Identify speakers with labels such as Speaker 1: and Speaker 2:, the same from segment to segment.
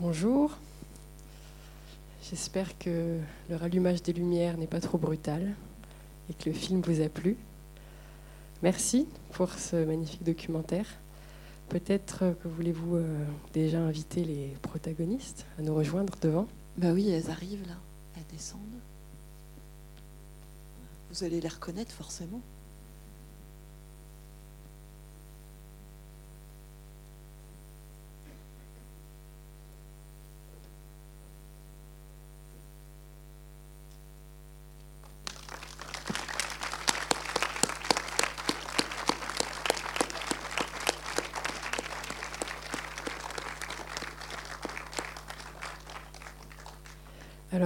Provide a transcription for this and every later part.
Speaker 1: Bonjour. J'espère que le rallumage des lumières n'est pas trop brutal et que le film vous a plu. Merci pour ce magnifique documentaire. Peut-être que voulez-vous euh, déjà inviter les protagonistes à nous rejoindre devant?
Speaker 2: Bah oui, elles arrivent là, elles descendent. Vous allez les reconnaître forcément.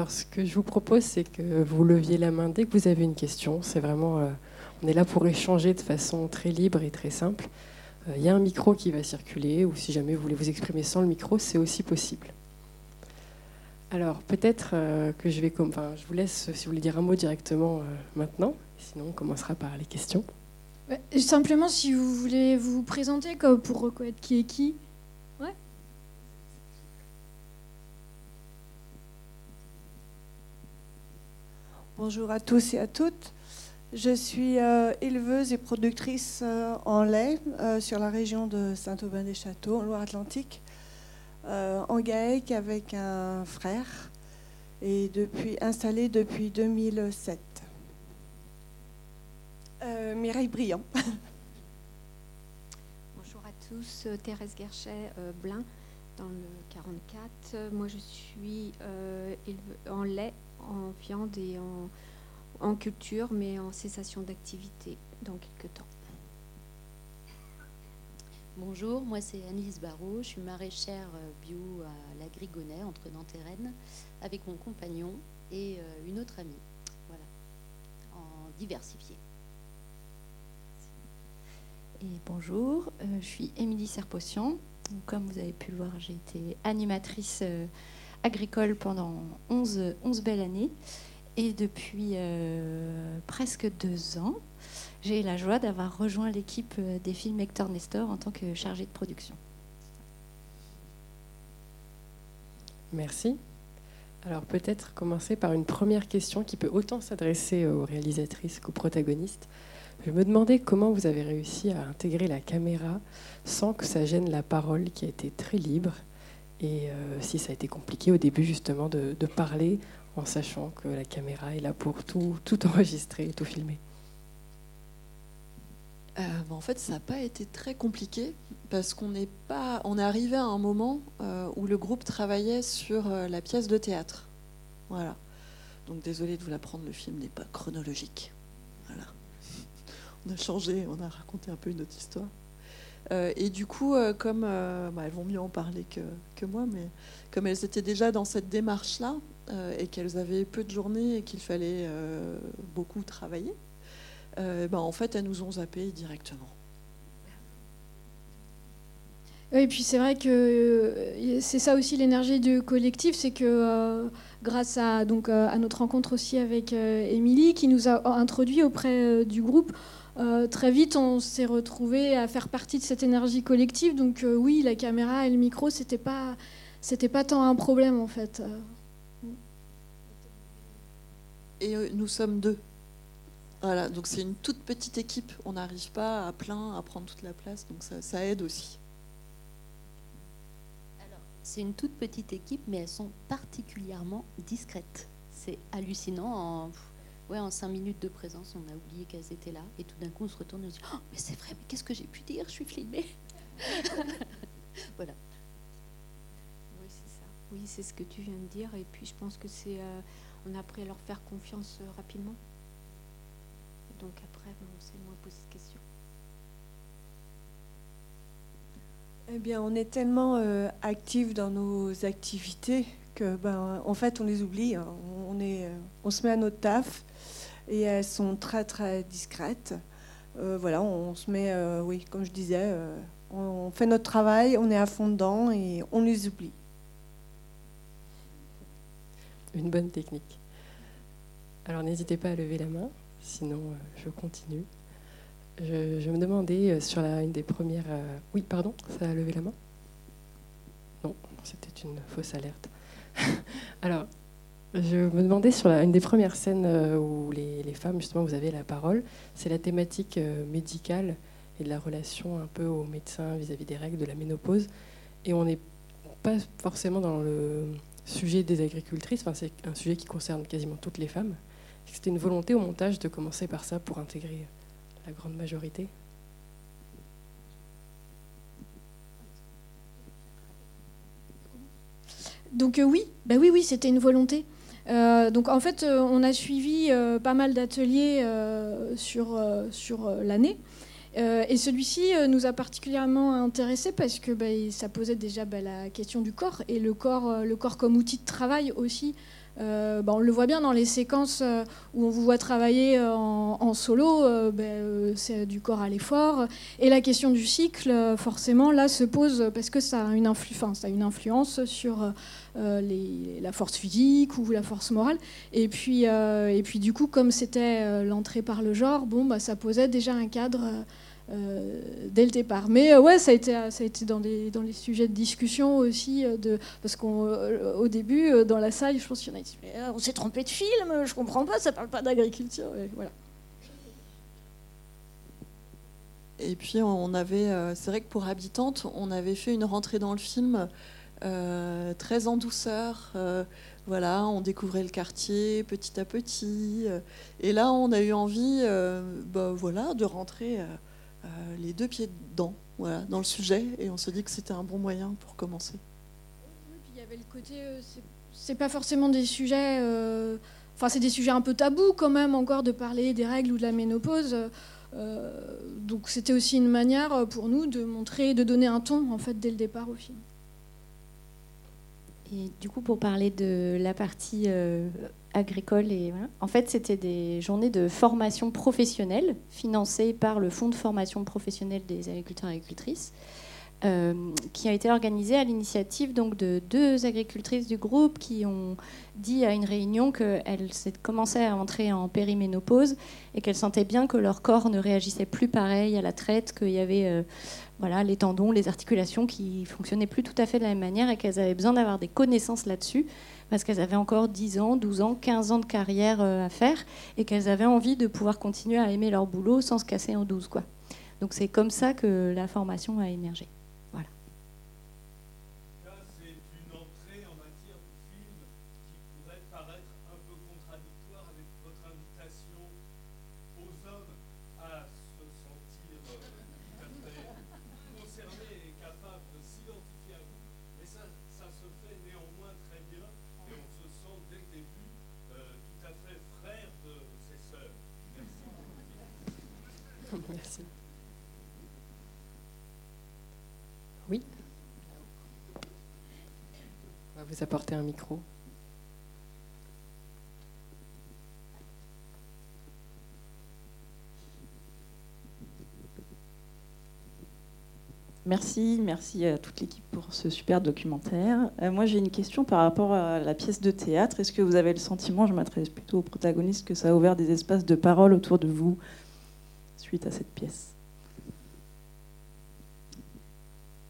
Speaker 1: Alors, ce que je vous propose, c'est que vous leviez la main dès que vous avez une question. C'est vraiment, euh, on est là pour échanger de façon très libre et très simple. Euh, Il y a un micro qui va circuler, ou si jamais vous voulez vous exprimer sans le micro, c'est aussi possible. Alors, peut-être euh, que je vais, enfin, je vous laisse, si vous voulez dire un mot directement maintenant. Sinon, on commencera par les questions.
Speaker 3: Simplement, si vous voulez vous présenter pour reconnaître qui est qui.
Speaker 4: Bonjour à tous et à toutes. Je suis euh, éleveuse et productrice euh, en lait euh, sur la région de Saint-Aubin-des-Châteaux, en Loire-Atlantique, en GAEC avec un frère et depuis, installée depuis 2007. Euh, Mireille Briand.
Speaker 5: Bonjour à tous, Thérèse Guerchet, euh, Blin, dans le 44. Euh, Moi, je suis en lait, en viande et en, en culture, mais en cessation d'activité dans quelques temps.
Speaker 6: Bonjour, moi c'est Annelise Barrault, je suis maraîchère euh, bio à la Grigonnet, entre Nantes et Rennes, avec mon compagnon et euh, une autre amie. Voilà, en diversifié.
Speaker 7: Et bonjour, euh, je suis Émilie Serpotian. Donc, Comme vous avez pu le voir, j'ai été animatrice euh, agricole pendant 11, 11 belles années. Et depuis euh, presque deux ans, j'ai la joie d'avoir rejoint l'équipe euh, des films Hector Nestor en tant que chargée de production.
Speaker 1: Merci. Alors peut-être commencer par une première question qui peut autant s'adresser aux réalisatrices qu'aux protagonistes. Je me demandais comment vous avez réussi à intégrer la caméra sans que ça gêne la parole qui a été très libre et euh, si ça a été compliqué au début justement de, parler en sachant que la caméra est là pour tout, tout enregistrer tout filmer.
Speaker 2: Euh, bah, en fait, ça n'a pas été très compliqué parce qu'on n'est pas, est arrivé à un moment euh, où le groupe travaillait sur la pièce de théâtre. Voilà. Donc désolé de vous l'apprendre, le film n'est pas chronologique. Voilà. On a changé, on a raconté un peu une autre histoire. Euh, et du coup, euh, comme euh, bah, elles vont mieux en parler que, moi, mais comme elles étaient déjà dans cette démarche-là et qu'elles avaient peu de journées et qu'il fallait beaucoup travailler, bah, en fait, elles nous ont zappé directement.
Speaker 3: Et puis c'est vrai que c'est ça aussi l'énergie du collectif, c'est que grâce à, donc, à notre rencontre aussi avec Émilie, qui nous a introduit auprès du groupe, euh, très vite on s'est retrouvé à faire partie de cette énergie collective. Donc euh, oui, la caméra et le micro, c'était pas, c'était pas tant un problème en fait. Euh,
Speaker 2: Et euh, nous sommes deux. Voilà, donc c'est une toute petite équipe. On n'arrive pas à plein à prendre toute la place, donc ça, ça aide aussi.
Speaker 6: Alors, c'est une toute petite équipe, mais elles sont particulièrement discrètes. C'est hallucinant. En, ouais, en cinq minutes de présence, on a oublié qu'elles étaient là. Et tout d'un coup, on se retourne et on se dit Oh, Mais c'est vrai, mais qu'est-ce que j'ai pu dire? Je suis filmée. voilà.
Speaker 5: Oui, c'est ça. Oui, c'est ce que tu viens de dire. Et puis, je pense que c'est. euh, on a appris à leur faire confiance euh, rapidement. Et donc, après, bon, on s'est moins posé de questions.
Speaker 4: Eh bien, on est tellement euh, actifs dans nos activités ben, en fait, on les oublie. hein. On, est, euh, on se met à notre taf et elles sont très, très discrètes. Euh, voilà, on se met, euh, oui, comme je disais, on fait notre travail, on est à fond dedans et on les oublie.
Speaker 1: Une bonne technique. Alors n'hésitez pas à lever la main, sinon je continue. Je, je me demandais sur la, une des premières... Oui, pardon, ça a levé la main? Non, c'était une fausse alerte. Alors, je me demandais sur une des premières scènes euh, où les, femmes, justement, vous avez la parole, c'est la thématique euh, médicale et de la relation un peu aux médecins vis-à-vis des règles de la ménopause. Et on n'est pas forcément dans le sujet des agricultrices, enfin, c'est un sujet qui concerne quasiment toutes les femmes. C'était une volonté au montage de commencer par ça pour intégrer la grande majorité
Speaker 3: Donc euh, oui, bah oui, oui, c'était une volonté. Euh, donc en fait, euh, on a suivi pas mal d'ateliers sur, sur l'année. et celui-ci nous a particulièrement intéressés parce que bah, ça posait déjà bah, la question du corps et le corps, le corps comme outil de travail aussi euh, bah, on le voit bien dans les séquences euh, où on vous voit travailler euh, en, solo, ben, c'est du corps à l'effort. Et la question du cycle, forcément, là, se pose parce que ça a une, influence, a une influence sur la force physique ou la force morale. Et puis, et puis du coup, comme c'était l'entrée par le genre, bon, bah, ça posait déjà un cadre euh, dès le départ. Mais euh, ouais, ça a été, ça a été dans, les, dans les sujets de discussion aussi, euh, parce qu'au début, dans la salle, je pense qu'il y en a qui On s'est trompé de film, je comprends pas, ça parle pas d'agriculture. voilà.
Speaker 2: Et puis on avait, c'est vrai que pour Habitante, on avait fait une rentrée dans le film très en douceur. voilà, on découvrait le quartier petit à petit. et là, on a eu envie, bah, voilà, de rentrer les deux pieds dedans, voilà, dans le sujet, et on se dit que c'était un bon moyen pour commencer.
Speaker 3: il y avait le côté, euh, c'est pas forcément des sujets, euh, enfin c'est des sujets un peu tabous quand même encore de parler des règles ou de la ménopause. donc c'était aussi une manière pour nous de montrer, de donner un ton en fait dès le départ au film.
Speaker 7: Et du coup, pour parler de la partie agricole. Et, En fait, c'était des journées de formation professionnelle financées par le Fonds de formation professionnelle des agriculteurs et agricultrices. Euh, qui a été organisée à l'initiative donc de deux agricultrices du groupe qui ont dit à une réunion qu'elles commençaient à entrer en périménopause et qu'elles sentaient bien que leur corps ne réagissait plus pareil à la traite, qu'il y avait euh, voilà, les tendons, les articulations qui fonctionnaient plus tout à fait de la même manière et qu'elles avaient besoin d'avoir des connaissances là-dessus parce qu'elles avaient encore 10 ans, 12 ans, 15 ans de carrière euh, à faire et qu'elles avaient envie de pouvoir continuer à aimer leur boulot sans se casser en 12. Quoi. Donc c'est comme ça que la formation a émergé.
Speaker 1: Apporter un micro.
Speaker 8: Merci, merci à toute l'équipe pour ce super documentaire. Euh, moi, j'ai une question par rapport à la pièce de théâtre. Est-ce que vous avez le sentiment, je m'adresse plutôt aux protagonistes, que ça a ouvert des espaces de parole autour de vous suite à cette pièce?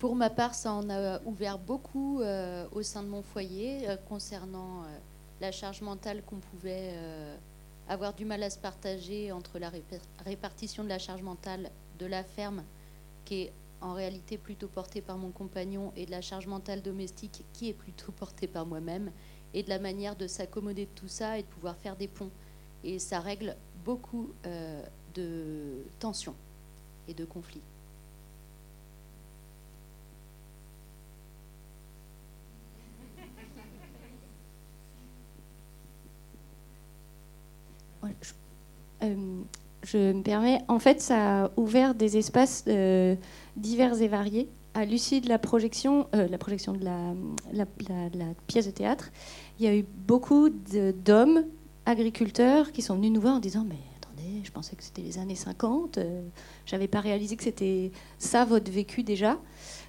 Speaker 6: Pour ma part, ça en a ouvert beaucoup euh, au sein de mon foyer euh, concernant euh, la charge mentale qu'on pouvait avoir du mal à se partager entre la répartition de la charge mentale de la ferme, qui est en réalité plutôt portée par mon compagnon, et de la charge mentale domestique, qui est plutôt portée par moi-même, et de la manière de s'accommoder de tout ça et de pouvoir faire des ponts. Et ça règle beaucoup de tensions et de conflits. Euh, je me permets, en fait, ça a ouvert des espaces euh, divers et variés. À l'issue de la projection, euh, de la, pièce de théâtre, il y a eu beaucoup d'hommes agriculteurs qui sont venus nous voir en disant Mais attendez, je pensais que c'était les années 50, j'avais pas réalisé que c'était ça votre vécu déjà.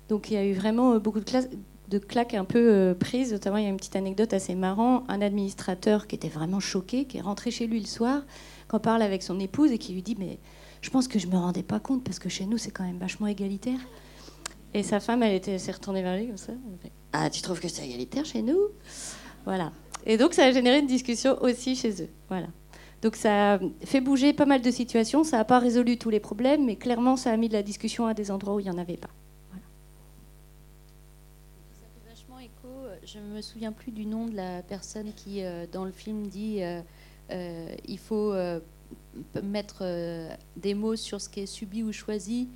Speaker 6: Donc il y a eu vraiment beaucoup de claques un peu prises. Notamment, il y a une petite anecdote assez marrante un administrateur qui était vraiment choqué, qui est rentré chez lui le soir qu'on parle avec son épouse et qui lui dit mais je pense que je me rendais pas compte parce que chez nous c'est quand même vachement égalitaire. Et sa femme, elle était s'est retournée vers lui comme ça. Ah, tu trouves que c'est égalitaire chez nous? Voilà. Et donc, ça a généré une discussion aussi chez eux. Voilà. Donc, ça a fait bouger pas mal de situations. Ça n'a pas résolu tous les problèmes, mais clairement, ça a mis de la discussion à des endroits où il n'y en avait pas. Voilà. Ça fait vachement écho. Je ne me souviens plus du nom de la personne qui, euh, dans le film, dit euh, il faut euh, mettre euh, des mots sur ce qui est subi ou choisi,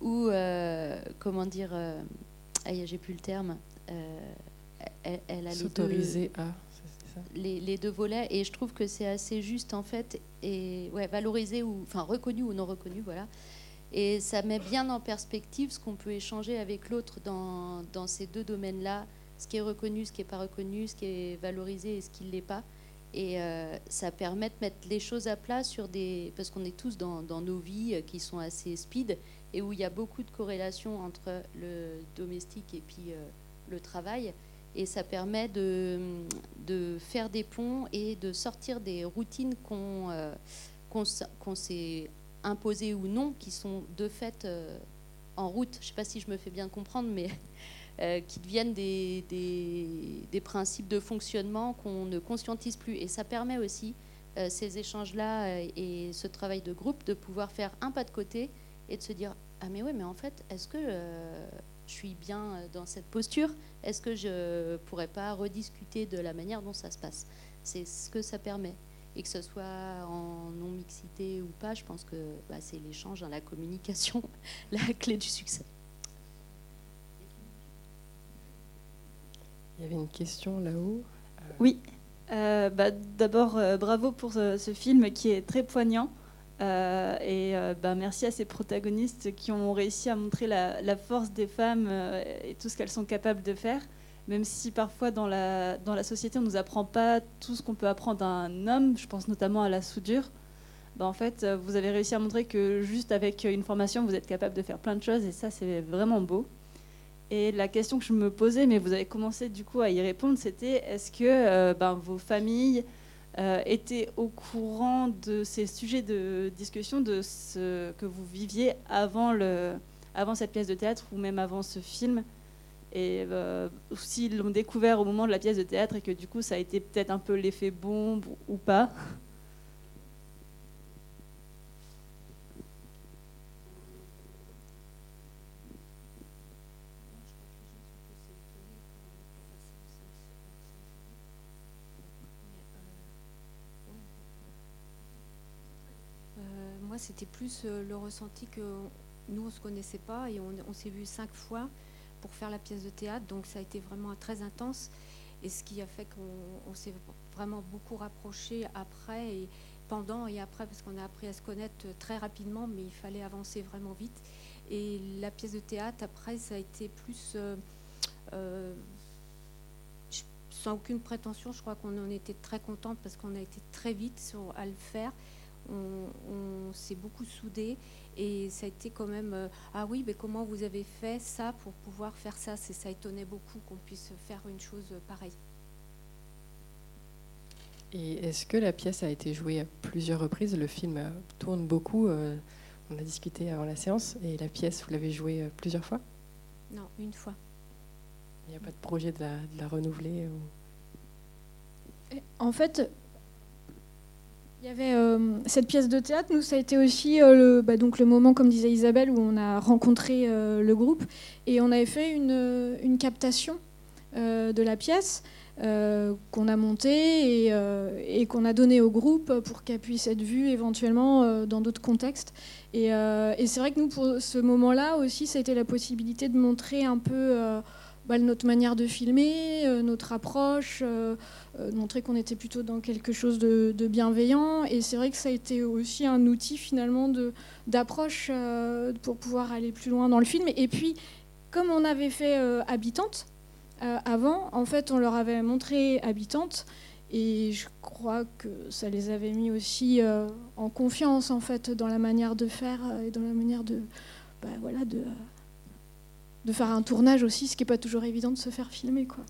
Speaker 6: ou, euh, comment dire, euh, ah, j'ai plus le terme. Euh, elle, elle a
Speaker 1: S'autoriser à.
Speaker 6: les, les deux volets et je trouve que c'est assez juste en fait et ouais valorisé ou enfin reconnu ou non reconnu voilà et ça met bien en perspective ce qu'on peut échanger avec l'autre dans, dans ces deux domaines là ce qui est reconnu ce qui est pas reconnu ce qui est valorisé et ce qui ne l'est pas et euh, ça permet de mettre les choses à plat sur des parce qu'on est tous dans, nos vies euh, qui sont assez speed et où il y a beaucoup de corrélations entre le domestique et puis euh, le travail et ça permet de, de faire des ponts et de sortir des routines qu'on euh, s'est imposées ou non, qui sont de fait en route. Je ne sais pas si je me fais bien comprendre, mais euh, qui deviennent des, des, principes de fonctionnement qu'on ne conscientise plus. Et ça permet aussi euh, ces échanges-là euh, et ce travail de groupe de pouvoir faire un pas de côté et de se dire ah mais ouais mais en fait est-ce que je suis bien dans cette posture? Est-ce que je pourrais pas rediscuter de la manière dont ça se passe? C'est ce que ça permet. Et que ce soit en non-mixité ou pas, je pense que bah, c'est l'échange, hein, la communication, la clé du succès.
Speaker 1: Il y avait une question là-haut.
Speaker 8: Oui. Euh, bah, D'abord, euh, bravo pour ce, film qui est très poignant. Euh, et euh, bah, merci à ces protagonistes qui ont réussi à montrer la, force des femmes euh, et tout ce qu'elles sont capables de faire. Même si parfois dans la, dans la société, on ne nous apprend pas tout ce qu'on peut apprendre d'un homme, je pense notamment à la soudure. Bah, en fait, euh, vous avez réussi à montrer que juste avec une formation, vous êtes capable de faire plein de choses et ça, c'est vraiment beau. Et la question que je me posais, mais vous avez commencé du coup à y répondre, c'était est-ce que euh, ben, vos familles euh, étaient au courant de ces sujets de discussion, de ce que vous viviez avant, le, avant cette pièce de théâtre ou même avant ce film? Et euh, s'ils l'ont découvert au moment de la pièce de théâtre et que du coup ça a été peut-être un peu l'effet bombe ou pas
Speaker 5: Euh, moi, c'était plus euh, le ressenti que nous, on ne se connaissait pas et on, s'est vu cinq fois pour faire la pièce de théâtre. Donc, ça a été vraiment très intense. Et ce qui a fait qu'on on s'est vraiment beaucoup rapprochés après et pendant et après, parce qu'on a appris à se connaître très rapidement, mais il fallait avancer vraiment vite. Et la pièce de théâtre, après, ça a été plus. euh, euh, sans aucune prétention, je crois qu'on en était très contente parce qu'on a été très vite à le faire on, on s'est beaucoup soudés et ça a été quand même euh, ah oui mais comment vous avez fait ça pour pouvoir faire ça? C'est ça étonnait beaucoup qu'on puisse faire une chose pareille
Speaker 1: Et est-ce que la pièce a été jouée à plusieurs reprises? Le film euh, tourne beaucoup. euh, on a discuté avant la séance. Et la pièce, vous l'avez jouée euh, plusieurs fois?
Speaker 5: Non une fois
Speaker 1: Il n'y a pas de projet de la, de la renouveler ou-
Speaker 3: En fait, il y avait euh, cette pièce de théâtre. Nous, ça a été aussi euh, le, bah, donc le moment, comme disait Isabelle, où on a rencontré euh, le groupe et on avait fait une, captation de la pièce qu'on a montée et, qu'on a donnée au groupe pour qu'elle puisse être vue éventuellement dans d'autres contextes. Et, c'est vrai que nous, pour ce moment-là aussi, ça a été la possibilité de montrer un peu bah, notre manière de filmer, euh, notre approche. euh, euh, montrer qu'on était plutôt dans quelque chose de, bienveillant. Et c'est vrai que ça a été aussi un outil finalement d'approche pour pouvoir aller plus loin dans le film. Et puis, comme on avait fait Habitante avant, en fait, on leur avait montré Habitante. Et je crois que ça les avait mis aussi en confiance en fait dans la manière de faire et dans la manière de, bah, voilà, de, de faire un tournage aussi, ce qui n'est pas toujours évident de se faire filmer. Quoi.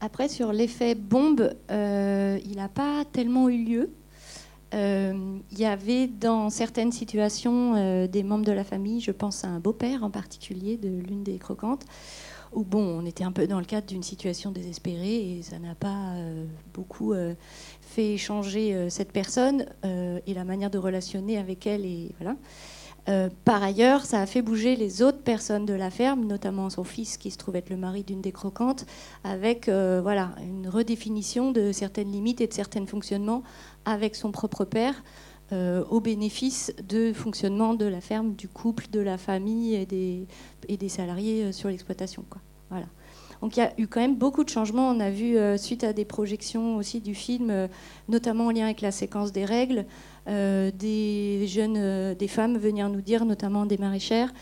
Speaker 6: Après, sur l'effet bombe, euh, il n'a pas tellement eu lieu.
Speaker 7: euh, il y avait dans certaines situations euh, des membres de la famille, je pense à un beau-père en particulier de l'une des croquantes, où bon, on était un peu dans le cadre d'une situation désespérée et ça n'a pas beaucoup fait changer cette personne et la manière de relationner avec elle et voilà. Euh, par ailleurs, ça a fait bouger les autres personnes de la ferme, notamment son fils qui se trouve être le mari d'une des croquantes, avec euh, voilà, une redéfinition de certaines limites et de certains fonctionnements avec son propre père, euh, au bénéfice de fonctionnement de la ferme, du couple, de la famille et des, et des salariés sur l'exploitation. Voilà. Donc il y a eu quand même beaucoup de changements. On a vu, suite à des projections aussi du film, notamment en lien avec la séquence des règles, euh, des jeunes, euh, des femmes venir nous dire, notamment des maraîchères,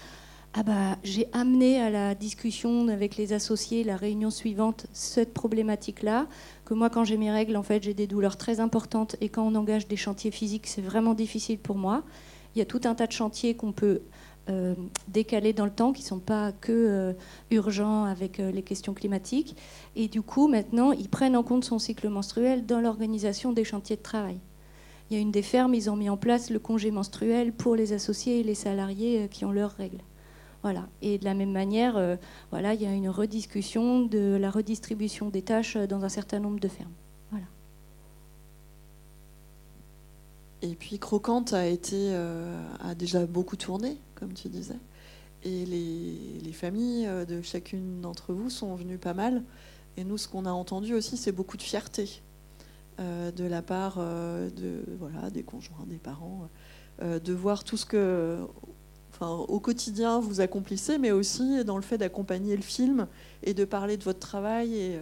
Speaker 7: ah bah, j'ai amené à la discussion avec les associés, la réunion suivante, cette problématique-là, que moi, quand j'ai mes règles, en fait, j'ai des douleurs très importantes et quand on engage des chantiers physiques, c'est vraiment difficile pour moi. Il y a tout un tas de chantiers qu'on peut euh, décaler dans le temps, qui ne sont pas que urgents avec les questions climatiques. Et du coup, maintenant, ils prennent en compte son cycle menstruel dans l'organisation des chantiers de travail. Il y a une des fermes, ils ont mis en place le congé menstruel pour les associés et les salariés euh, qui ont leurs règles. Voilà. Et de la même manière, euh, voilà, il y a une rediscussion de la redistribution des tâches euh, dans un certain nombre de fermes. Voilà.
Speaker 2: Et puis Croquante a été a déjà beaucoup tourné, comme tu disais. Et les, les familles de chacune d'entre vous sont venues pas mal. Et nous, ce qu'on a entendu aussi, c'est beaucoup de fierté euh, de la part euh, de, voilà, des conjoints, des parents, euh, de voir tout ce que, enfin, au quotidien vous accomplissez, mais aussi dans le fait d'accompagner le film et de parler de votre travail et,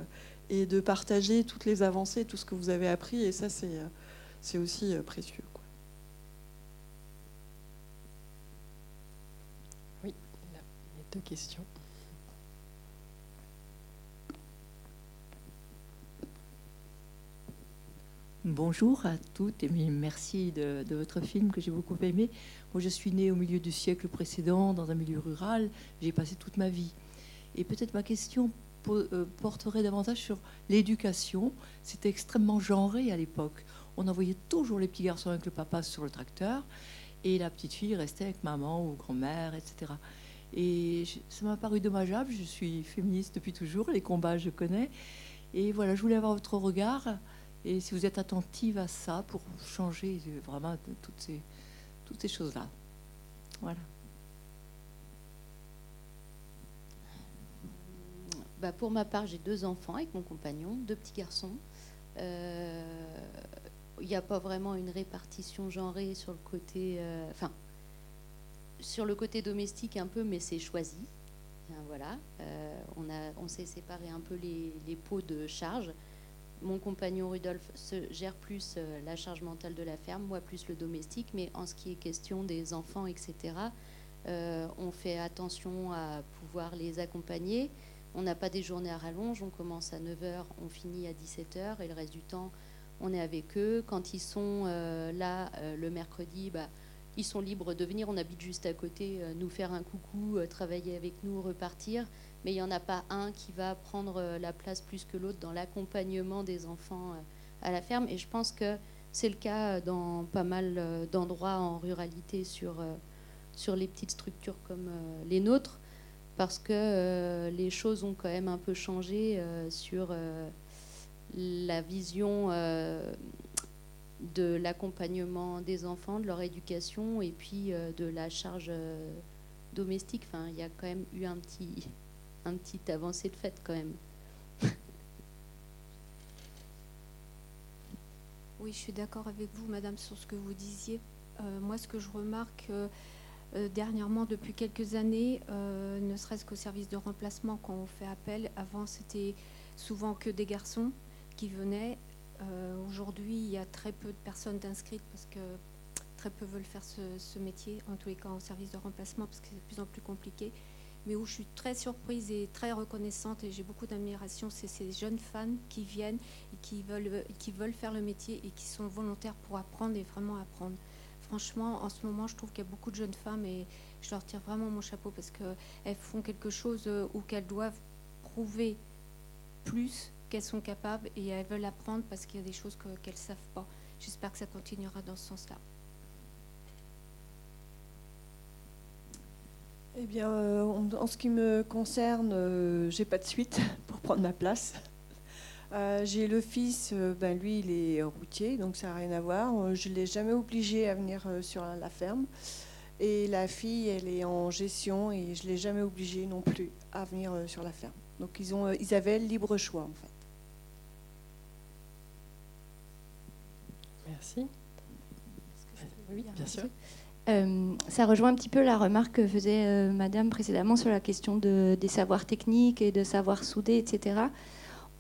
Speaker 2: et, de partager toutes les avancées, tout ce que vous avez appris. Et ça, c'est aussi précieux. Quoi.
Speaker 1: Oui, il y deux questions.
Speaker 9: Bonjour à toutes et merci de, votre film que j'ai beaucoup aimé. Moi, je suis née au milieu du siècle précédent dans un milieu rural. J'ai passé toute ma vie. Et peut-être ma question euh, porterait davantage sur l'éducation. C'était extrêmement genré à l'époque. On envoyait toujours les petits garçons avec le papa sur le tracteur et la petite fille restait avec maman ou grand-mère, etc. Et ça m'a paru dommageable. Je suis féministe depuis toujours. Les combats, je connais. Et voilà, je voulais avoir votre regard et si vous êtes attentive à ça pour changer vraiment toutes ces, toutes ces choses-là. Voilà.
Speaker 6: Bah pour ma part, j'ai deux enfants avec mon compagnon, deux petits garçons. Euh, il n'y a pas vraiment une répartition genrée sur le côté, euh, enfin, sur le côté domestique un peu, mais c'est choisi. voilà, euh, on, on s'est séparé un peu les, les pots de charge mon compagnon Rudolf se gère plus euh, la charge mentale de la ferme, moi plus le domestique, mais en ce qui est question des enfants, etc., euh, on fait attention à pouvoir les accompagner. On n'a pas des journées à rallonge, on commence à 9h, on finit à 17h, et le reste du temps, on est avec eux. Quand ils sont là le mercredi, bah, ils sont libres de venir, on habite juste à côté, nous faire un coucou, travailler avec nous, repartir. Mais il n'y en a pas un qui va prendre euh, la place plus que l'autre dans l'accompagnement des enfants euh, à la ferme. Et je pense que c'est le cas dans pas mal euh, d'endroits en ruralité sur, sur les petites structures comme les nôtres, parce que les choses ont quand même un peu changé sur la vision de l'accompagnement des enfants, de leur éducation et puis de la charge domestique. Enfin, il y a quand même eu un petit, un petit avancée de fait quand même.
Speaker 5: Oui, je suis d'accord avec vous, Madame, sur ce que vous disiez. Euh, moi, ce que je remarque euh, euh, dernièrement, depuis quelques années, ne serait-ce qu'au service de remplacement, quand on fait appel, avant c'était souvent que des garçons qui venaient. Aujourd'hui, il y a très peu de personnes inscrites parce que très peu veulent faire ce, ce métier, en tous les cas en service de remplacement, parce que c'est de plus en plus compliqué mais où je suis très surprise et très reconnaissante et j'ai beaucoup d'admiration, c'est ces jeunes femmes qui viennent et qui veulent, qui veulent faire le métier et qui sont volontaires pour apprendre et vraiment apprendre. Franchement, en ce moment, je trouve qu'il y a beaucoup de jeunes femmes et je leur tire vraiment mon chapeau parce qu'elles font quelque chose euh, où qu'elles doivent prouver plus qu'elles sont capables et elles veulent apprendre parce qu'il y a des choses qu'elles ne savent pas. j'espère que ça continuera dans ce sens-là.
Speaker 4: Eh bien, euh, en, ce qui me concerne, euh, j'ai pas de suite pour prendre ma place. Euh, j'ai le fils, euh, ben lui, il est routier, donc ça n'a rien à voir. Je ne l'ai jamais obligé à venir sur la ferme. Et la fille, elle est en gestion et je ne l'ai jamais obligée non plus à venir sur la ferme. Donc ils, ont, ils avaient le libre choix, en fait.
Speaker 1: Merci. Oui, bien sûr.
Speaker 7: Euh, ça rejoint un petit peu la remarque que faisait euh, Madame précédemment sur la question de- des savoirs techniques et de savoir souder, etc.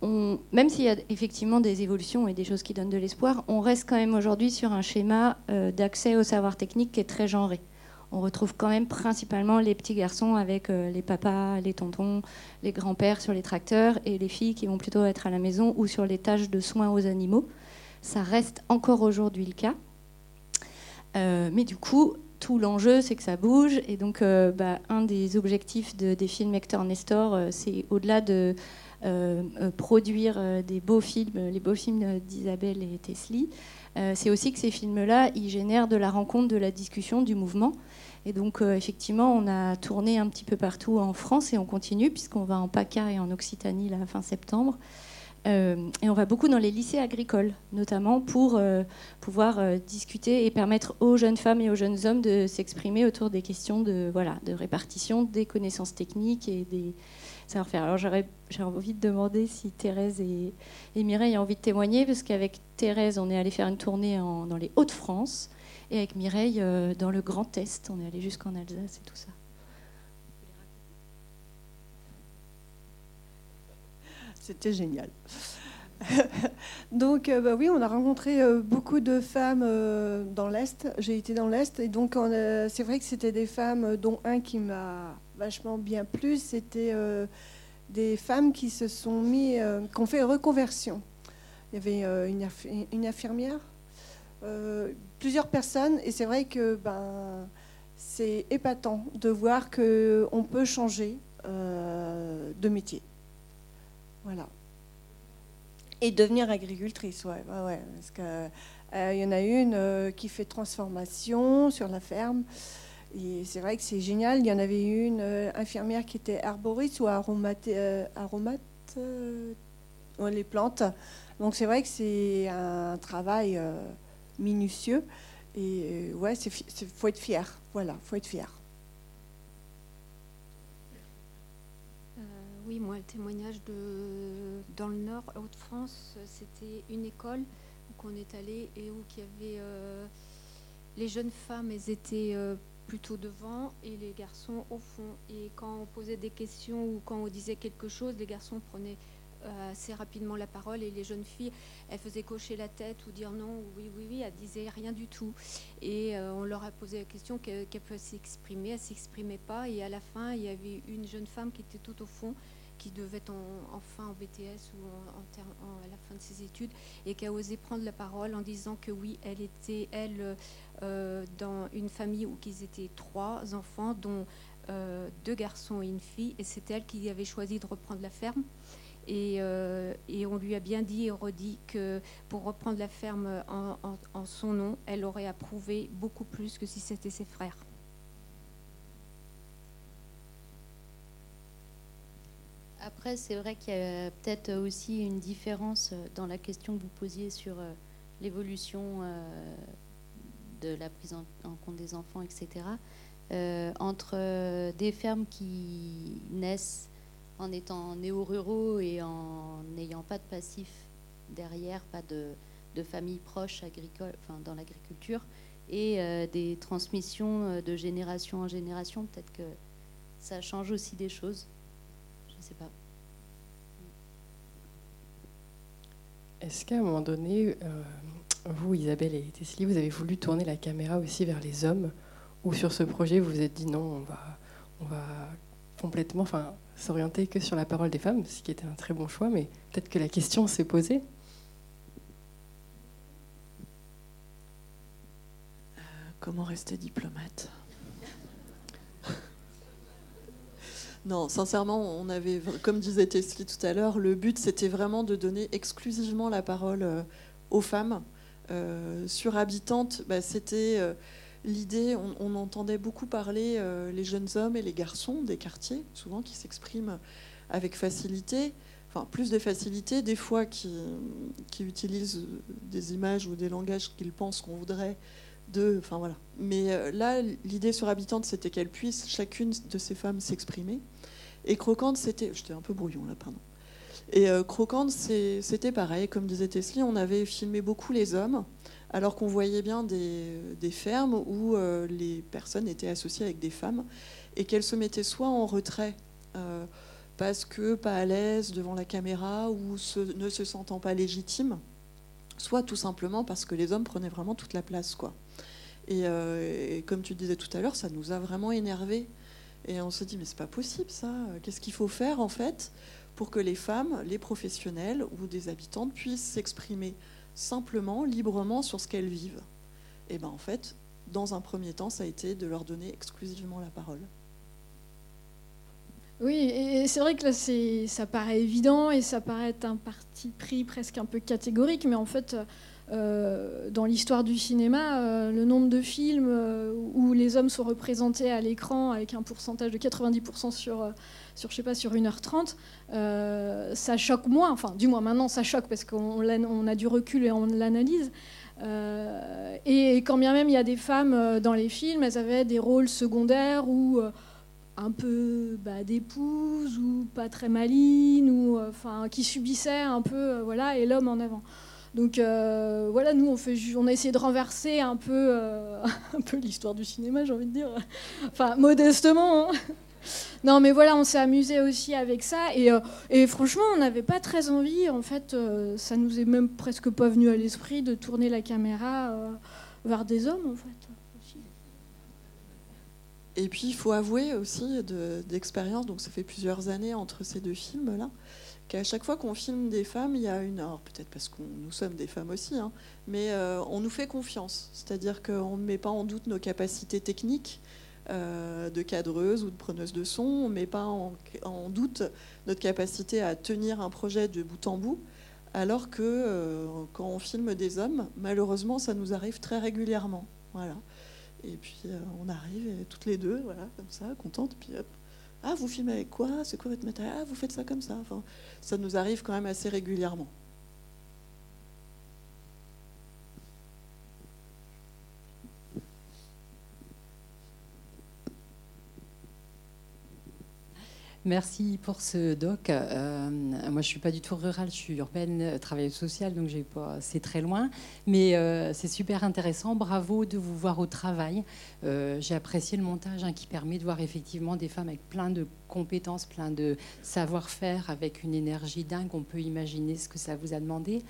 Speaker 7: On- même s'il y a effectivement des évolutions et des choses qui donnent de l'espoir, on reste quand même aujourd'hui sur un schéma euh, d'accès aux savoirs techniques qui est très genré. On retrouve quand même principalement les petits garçons avec les papas, les tontons, les grands-pères sur les tracteurs et les filles qui vont plutôt être à la maison ou sur les tâches de soins aux animaux. Ça reste encore aujourd'hui le cas. Euh, mais du coup, tout l'enjeu, c'est que ça bouge. Et donc, euh, bah, un des objectifs de- des films Hector Nestor, euh, c'est au-delà de euh, produire des beaux films, les beaux films d'Isabelle et Tesli, c'est aussi que ces films-là, ils génèrent de la rencontre, de la discussion, du mouvement. Et donc, effectivement, on a tourné un petit peu partout en France et on continue, puisqu'on va en PACA et en Occitanie la fin septembre. Euh, et on va beaucoup dans les lycées agricoles, notamment pour euh, pouvoir euh, discuter et permettre aux jeunes femmes et aux jeunes hommes de s'exprimer autour des questions de, voilà, de répartition des connaissances techniques et des savoir-faire. Alors j'ai envie de demander si Thérèse et, Mireille ont envie de témoigner, parce qu'avec Thérèse, on est allé faire une tournée dans les Hauts-de-France, et avec Mireille, dans le Grand Est, on est allé jusqu'en Alsace et tout ça.
Speaker 4: C'était génial. donc, euh, bah oui, on a rencontré euh, beaucoup de femmes euh, dans l'Est. J'ai été dans l'Est. Et donc, c'est vrai que c'était des femmes, dont un qui m'a vachement bien plu. C'était des femmes qui se sont mis, qui ont fait reconversion. Il y avait une, inf- une infirmière, plusieurs personnes. Et c'est vrai que ben, c'est épatant de voir qu'on peut changer de métier. Voilà. Et devenir agricultrice, ouais, ouais, ouais, parce que euh, il y en a une euh, qui fait transformation sur la ferme. Et c'est vrai que c'est génial. Il y en avait une euh, infirmière qui était arboriste ou aromate, aromate les plantes. Donc c'est vrai que c'est un travail minutieux. Et ouais, c'est- faut être fier. Voilà, faut être fier.
Speaker 5: Oui, moi, le témoignage de dans le Nord, Haute-France, c'était une école où on est allé et où il y avait euh, les jeunes femmes, elles étaient euh, plutôt devant et les garçons au fond. Et quand on posait des questions ou quand on disait quelque chose, les garçons prenaient assez rapidement la parole et les jeunes filles, elles faisaient cocher la tête ou dire non ou oui, oui, oui, elles disaient rien du tout. Et euh, on leur a posé la question qu'elles peuvent s'exprimer, elles s'exprimaient pas. Et à la fin, il y avait une jeune femme qui était tout au fond, qui devait être en, enfin en BTS ou à la fin de ses études, et qui a osé prendre la parole en disant que oui, elle était, elle, euh, dans une famille où ils étaient trois enfants, dont euh, deux garçons et une fille, et c'est elle qui avait choisi de reprendre la ferme. Et, euh, et on lui a bien dit et redit que pour reprendre la ferme en, en- son nom, elle aurait approuvé beaucoup plus que si c'était ses frères.
Speaker 6: Après, c'est vrai qu'il y a peut-être aussi une différence dans la question que vous posiez sur euh, l'évolution euh, de la prise en, compte des enfants, etc. entre des fermes qui naissent en étant néo-ruraux et en n'ayant pas de passif derrière, pas de, de famille proche agricole, enfin, dans l'agriculture, et euh, des transmissions euh, de génération en génération. Peut-être que ça change aussi des choses. Je ne sais pas.
Speaker 1: Est-ce qu'à un moment donné, euh, vous, Isabelle et Tessie, vous avez voulu tourner la caméra aussi vers les hommes? Ou sur ce projet, vous vous êtes dit non, on va, on va complètement enfin, s'orienter que sur la parole des femmes, ce qui était un très bon choix, mais peut-être que la question s'est posée.
Speaker 2: Comment rester diplomate? Non, sincèrement, on avait, comme disait Teslie tout à l'heure, le but c'était vraiment de donner exclusivement la parole euh, aux femmes, sur Habitante, bah, c'était l'idée, on, entendait beaucoup parler les jeunes hommes et les garçons des quartiers, souvent qui s'expriment avec facilité, enfin plus de facilité, des fois qui, qui utilisent des images ou des langages qu'ils pensent qu'on voudrait de, enfin voilà. Mais euh, là, l'idée sur Habitante, c'était qu'elle puisse chacune de ces femmes s'exprimer. Et Croquante, c'était, j'étais un peu brouillon là, pardon. Et euh, Croquante, c'était pareil, comme disait Tesli, on avait filmé beaucoup les hommes, alors qu'on voyait bien des, fermes où euh, les personnes étaient associées avec des femmes et qu'elles se mettaient soit en retrait parce que pas à l'aise devant la caméra ou ne se sentant pas légitimes, soit tout simplement parce que les hommes prenaient vraiment toute la place. quoi. Euh, et, comme tu disais tout à l'heure, ça nous a vraiment énervés. Et on se dit, mais c'est pas possible ça. Qu'est-ce qu'il faut faire en fait pour que les femmes, les professionnels ou des habitantes puissent s'exprimer simplement, librement sur ce qu'elles vivent Et bien en fait, dans un premier temps, ça a été de leur donner exclusivement la parole.
Speaker 3: Oui, et c'est vrai que là, ça paraît évident et ça paraît être un parti pris presque un peu catégorique, mais en fait, euh, dans l'histoire du cinéma, euh, le nombre de films euh, où les hommes sont représentés à l'écran avec un pourcentage de 90% sur, sur, je sais pas, sur 1h30, ça choque moins, enfin, du moins maintenant, ça choque parce qu'on on a du recul et on l'analyse. et quand bien même il y a des femmes dans les films, elles avaient des rôles secondaires ou un peu bah, d'épouse ou pas très maline ou enfin qui subissait un peu voilà et l'homme en avant. Donc euh, voilà, nous on fait, on a essayé de renverser un peu un peu l'histoire du cinéma, j'ai envie de dire, enfin modestement. Hein. Non, mais voilà, on s'est amusé aussi avec ça. Et, et franchement, on n'avait pas très envie. En fait, ça nous est même presque pas venu à l'esprit de tourner la caméra vers des hommes, en fait.
Speaker 2: Et puis, il faut avouer aussi d'expérience, donc ça fait plusieurs années entre ces deux films-là, qu'à chaque fois qu'on filme des femmes, il y a une. Alors, peut-être parce que nous sommes des femmes aussi, hein, mais euh, on nous fait confiance. C'est-à-dire qu'on ne met pas en doute nos capacités techniques euh, de cadreuse ou de preneuse de son, on ne met pas en, doute notre capacité à tenir un projet de bout en bout. Alors que euh, quand on filme des hommes, malheureusement, ça nous arrive très régulièrement. Voilà. Et puis on arrive toutes les deux, voilà, comme ça, contentes. Puis ah, vous filmez avec quoi? C'est quoi votre matériel? Ah, vous faites ça comme ça. Ça nous arrive quand même assez régulièrement.
Speaker 10: Merci pour ce doc. Euh, moi, je suis pas du tout rurale, je suis urbaine, euh, travailleuse sociale, donc c'est très loin, mais euh, c'est super intéressant. Bravo de vous voir au travail. j'ai apprécié le montage hein, qui permet de voir effectivement des femmes avec plein de compétences, plein de savoir-faire, avec une énergie dingue. On peut imaginer ce que ça vous a demandé.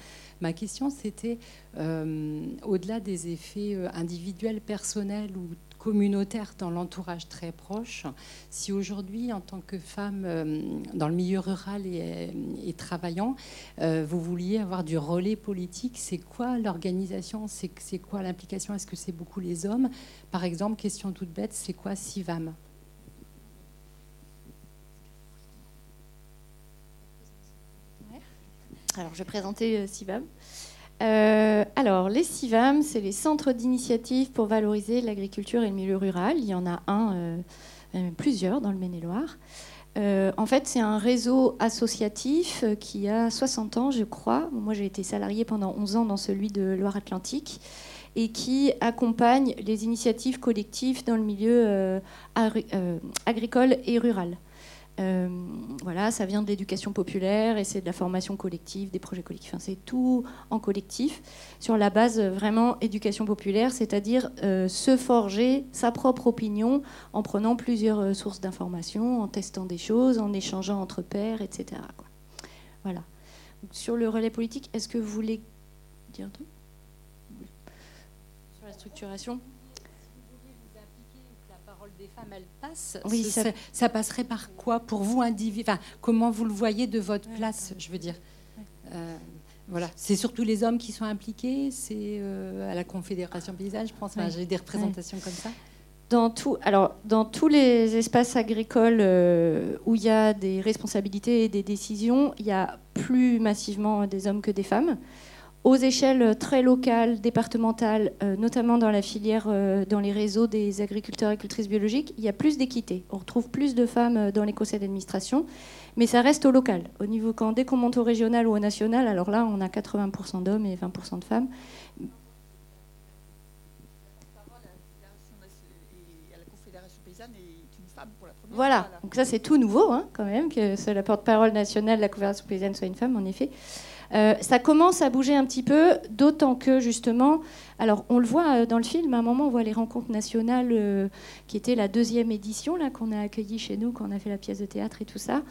Speaker 10: Ma question, c'était au-delà des effets individuels, personnels ou communautaire dans l'entourage très proche. Si aujourd'hui, en tant que femme euh, dans le milieu rural et, et travaillant, euh, vous vouliez avoir du relais politique, c'est quoi l'organisation C'est quoi l'implication Est-ce que c'est beaucoup les hommes? Par exemple, question toute bête, c'est quoi SIVAM?
Speaker 7: Alors, je vais présenter euh, SIVAM. Euh, alors, les CIVAM, c'est les centres d'initiative pour valoriser l'agriculture et le milieu rural. Il y en a un, euh, plusieurs dans le Maine-et-Loire. Euh, en fait, c'est un réseau associatif qui a 60 ans, je crois. Moi, j'ai été salariée pendant 11 ans dans celui de Loire-Atlantique et qui accompagne les initiatives collectives dans le milieu agricole et rural. Euh, voilà, ça vient de l'éducation populaire et c'est de la formation collective, des projets collectifs. Enfin, c'est tout en collectif, sur la base euh, vraiment éducation populaire, c'est-à-dire euh, se forger sa propre opinion en prenant plusieurs sources d'informations, en testant des choses, en échangeant entre pairs, etc. Voilà. sur le relais politique, est-ce que vous voulez dire truc Sur la structuration?
Speaker 10: Passe. Oui, ça... passerait par quoi pour vous, individu enfin, Comment vous le voyez de votre place, je veux dire euh, voilà, c'est surtout les hommes qui sont impliqués. C'est euh, à la Confédération paysanne, je pense. J'ai des représentations comme ça.
Speaker 7: Dans tout, alors, dans tous les espaces agricoles euh, où il y a des responsabilités et des décisions, il y a plus massivement des hommes que des femmes. Aux échelles très locales, départementales, euh, notamment dans la filière, euh, dans les réseaux des agriculteurs et agricultrices biologiques, il y a plus d'équité. On retrouve plus de femmes euh, dans les conseils d'administration, mais ça reste au local. Au niveau, quand, dès qu'on monte au régional ou au national, alors là, on a 80% d'hommes et 20% de femmes. Voilà, donc ça c'est tout nouveau hein, quand même, que la porte-parole nationale de la Confédération paysanne soit une femme, en effet. Euh, ça commence à bouger un petit peu, d'autant que justement, alors on le voit euh, dans le film, à un moment on voit les rencontres nationales, euh, qui était la deuxième édition là qu'on a accueilli chez nous, quand on a fait la pièce de théâtre et tout ça.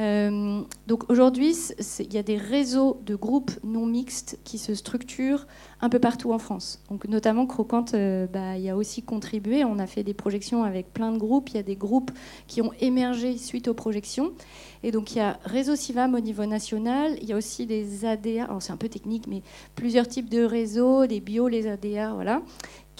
Speaker 7: Donc aujourd'hui, il y a des réseaux de groupes non mixtes qui se structurent un peu partout en France. Donc notamment Croquante, bah, il y a aussi contribué. On a fait des projections avec plein de groupes. Il y a des groupes qui ont émergé suite aux projections. Et donc il y a Réseau Civam au niveau national, il y a aussi des ADA, alors c'est un peu technique, mais plusieurs types de réseaux, les bio, les ADA, voilà,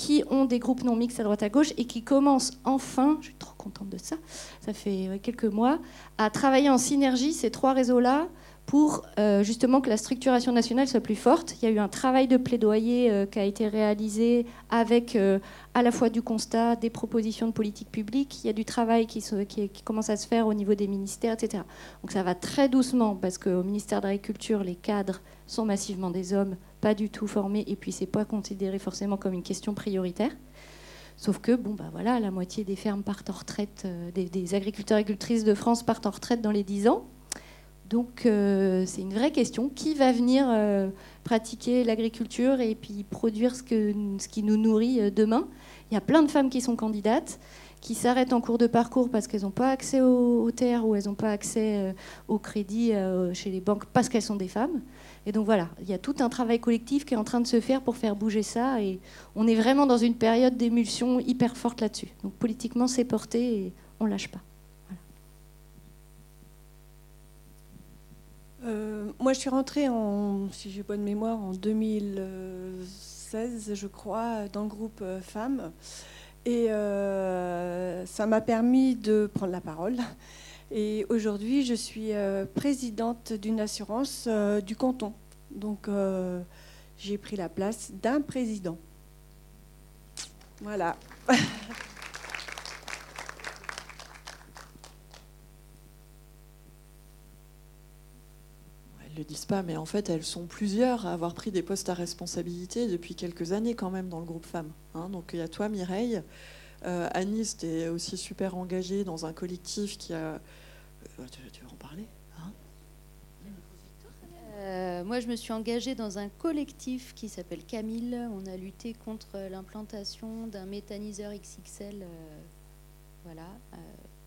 Speaker 7: qui ont des groupes non mixtes à droite à gauche et qui commencent enfin, je suis trop contente de ça, ça fait quelques mois, à travailler en synergie ces trois réseaux-là pour euh, justement que la structuration nationale soit plus forte. Il y a eu un travail de plaidoyer euh, qui a été réalisé avec euh, à la fois du constat, des propositions de politique publique. Il y a du travail qui, qui, commence à se faire au niveau des ministères, etc. Donc ça va très doucement parce qu'au ministère de l'Agriculture, les cadres sont massivement des hommes, pas du tout formés, et puis c'est pas considéré forcément comme une question prioritaire. Sauf que, bon, bah voilà, la moitié des fermes partent en retraite, des, des agriculteurs et agricultrices de France partent en retraite dans les 10 ans. Donc euh, c'est une vraie question. Qui va venir euh, pratiquer l'agriculture et puis produire ce, qui nous nourrit euh, demain? Il y a plein de femmes qui sont candidates, qui s'arrêtent en cours de parcours parce qu'elles n'ont pas accès aux, terres ou elles n'ont pas accès au crédit chez les banques parce qu'elles sont des femmes. Et donc voilà, il y a tout un travail collectif qui est en train de se faire pour faire bouger ça. Et on est vraiment dans une période d'émulsion hyper forte là-dessus. Donc politiquement, c'est porté et on lâche pas.
Speaker 4: Euh, moi, je suis rentrée, en, si j'ai bonne mémoire, en 2016, je crois, dans le groupe euh, Femmes. Et euh, ça m'a permis de prendre la parole. Et aujourd'hui, je suis présidente d'une assurance du canton. Donc, j'ai pris la place d'un président. Voilà.
Speaker 2: le disent pas, mais en fait, elles sont plusieurs à avoir pris des postes à responsabilité depuis quelques années quand même dans le groupe femmes. Hein. Donc il y a toi, Mireille. Euh, Anis, tu es aussi super engagée dans un collectif qui a... Euh, tu, veux en parler hein?
Speaker 6: Euh, moi, je me suis engagée dans un collectif qui s'appelle Camille. On a lutté contre l'implantation d'un méthaniseur XXL voilà,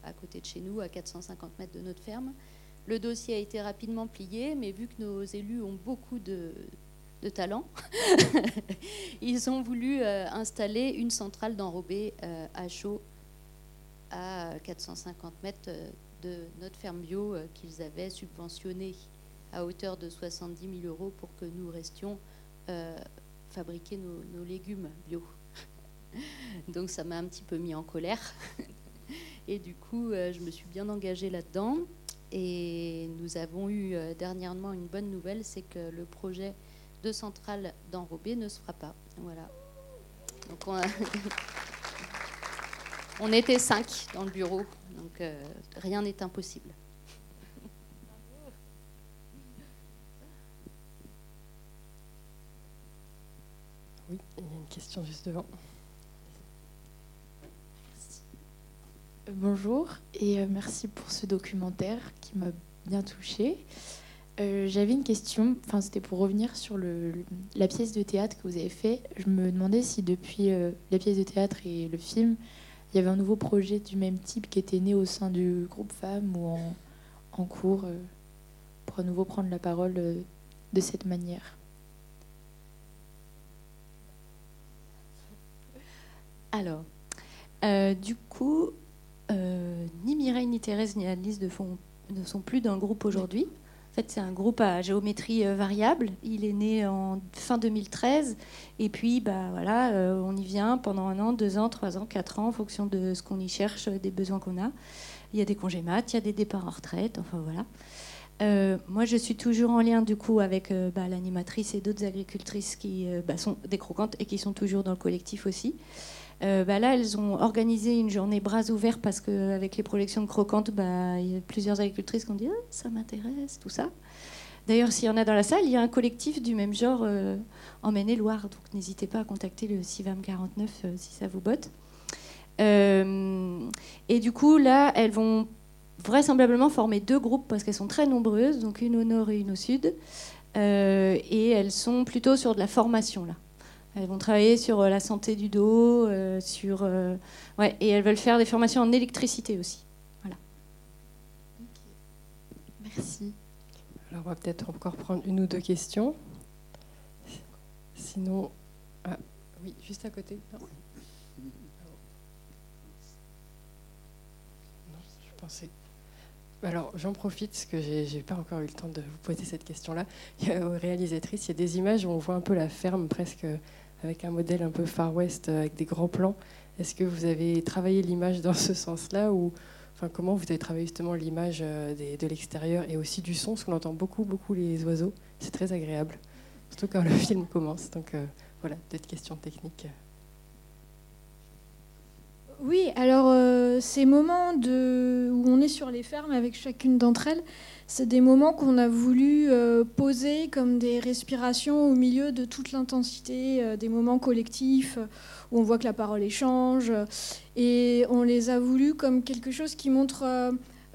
Speaker 6: à côté de chez nous, à 450 mètres de notre ferme. Le dossier a été rapidement plié, mais vu que nos élus ont beaucoup de, talent, ils ont voulu euh, installer une centrale d'enrobé euh, à chaud à 450 mètres euh, de notre ferme bio qu'ils avaient subventionnée à hauteur de 70 000 euros pour que nous restions fabriquer nos, légumes bio. Donc ça m'a un petit peu mis en colère. Et du coup, je me suis bien engagée là-dedans. Et nous avons eu euh, dernièrement une bonne nouvelle, c'est que le projet de centrale d'enrobé ne se fera pas. Voilà. Donc on, était cinq dans le bureau, donc euh, rien n'est impossible.
Speaker 1: Oui, il y a une question juste devant.
Speaker 11: Bonjour et euh, merci pour ce documentaire qui m'a bien touchée. Euh, j'avais une question, enfin c'était pour revenir sur le, la pièce de théâtre que vous avez fait. Je me demandais si depuis euh, la pièce de théâtre et le film, il y avait un nouveau projet du même type qui était né au sein du groupe Femmes ou en, en cours pour à nouveau prendre la parole de cette manière.
Speaker 7: Alors, du coup, euh, ni Mireille, ni Thérèse, ni Alice ne, ne sont plus d'un groupe aujourd'hui. En fait, c'est un groupe à géométrie euh, variable. Il est né en fin 2013. Et puis, bah, voilà, euh, on y vient pendant un an, deux ans, trois ans, quatre ans, en fonction de ce qu'on y cherche, des besoins qu'on a. Il y a des congés maths, il y a des départs en retraite, enfin voilà. Euh, moi, je suis toujours en lien du coup avec euh, bah, l'animatrice et d'autres agricultrices qui euh, bah, sont des croquantes et qui sont toujours dans le collectif aussi. Bah, là, elles ont organisé une journée bras ouverts parce qu'avec les projections de croquantes, bah, il y a plusieurs agricultrices qui ont dit ah, ça m'intéresse, tout ça. D'ailleurs, s'il y en a dans la salle, il y a un collectif du même genre en Maine-et-Loire, donc n'hésitez pas à contacter le CIVAM 49 si ça vous botte. et du coup, là, elles vont vraisemblablement former deux groupes parce qu'elles sont très nombreuses, donc une au nord et une au sud. Euh, et elles sont plutôt sur de la formation là. Elles vont travailler sur euh, la santé du dos, euh, sur ouais, et elles veulent faire des formations en électricité aussi. Voilà.
Speaker 11: Merci.
Speaker 1: Alors on va peut-être encore prendre une ou deux questions. Sinon, ah, oui, juste à côté. Non. non je pensais. Alors, j'en profite parce que j'ai pas encore eu le temps de vous poser cette question-là. Aux réalisatrices, il y a des images où on voit un peu la ferme presque avec un modèle un peu Far West euh, avec des grands plans. Est-ce que vous avez travaillé l'image dans ce sens-là ou enfin, comment vous avez travaillé justement l'image euh, de l'extérieur et aussi du son? Parce qu'on entend beaucoup, beaucoup les oiseaux. C'est très agréable, surtout quand le film commence. Donc euh, voilà, peut-être question technique.
Speaker 3: Oui, alors euh, ces moments où on est sur les fermes avec chacune d'entre elles, c'est des moments qu'on a voulu euh, poser comme des respirations au milieu de toute l'intensité euh, des moments collectifs où on voit que la parole échange. Et on les a voulu comme quelque chose qui montre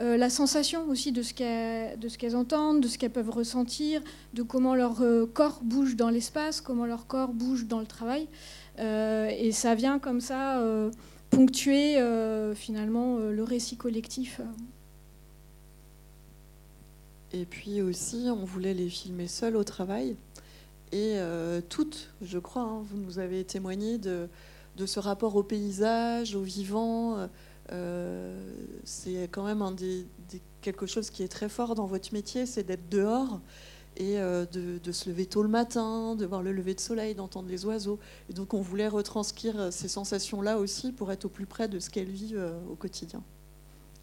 Speaker 3: la sensation aussi de ce qu'elles entendent, de ce qu'elles peuvent ressentir, de comment leur corps bouge dans l'espace, comment leur corps bouge dans le travail. et ça vient comme ça ponctuer euh, finalement euh, le récit collectif.
Speaker 2: Et puis aussi, on voulait les filmer seuls au travail. Et euh, toutes, je crois, hein, vous nous avez témoigné de, ce rapport au paysage, au vivant. c'est quand même quelque chose qui est très fort dans votre métier, c'est d'être dehors et euh, de, se lever tôt le matin, de voir le lever de soleil, d'entendre les oiseaux. Et donc on voulait retranscrire euh, ces sensations-là aussi pour être au plus près de ce qu'elles vivent euh, au quotidien.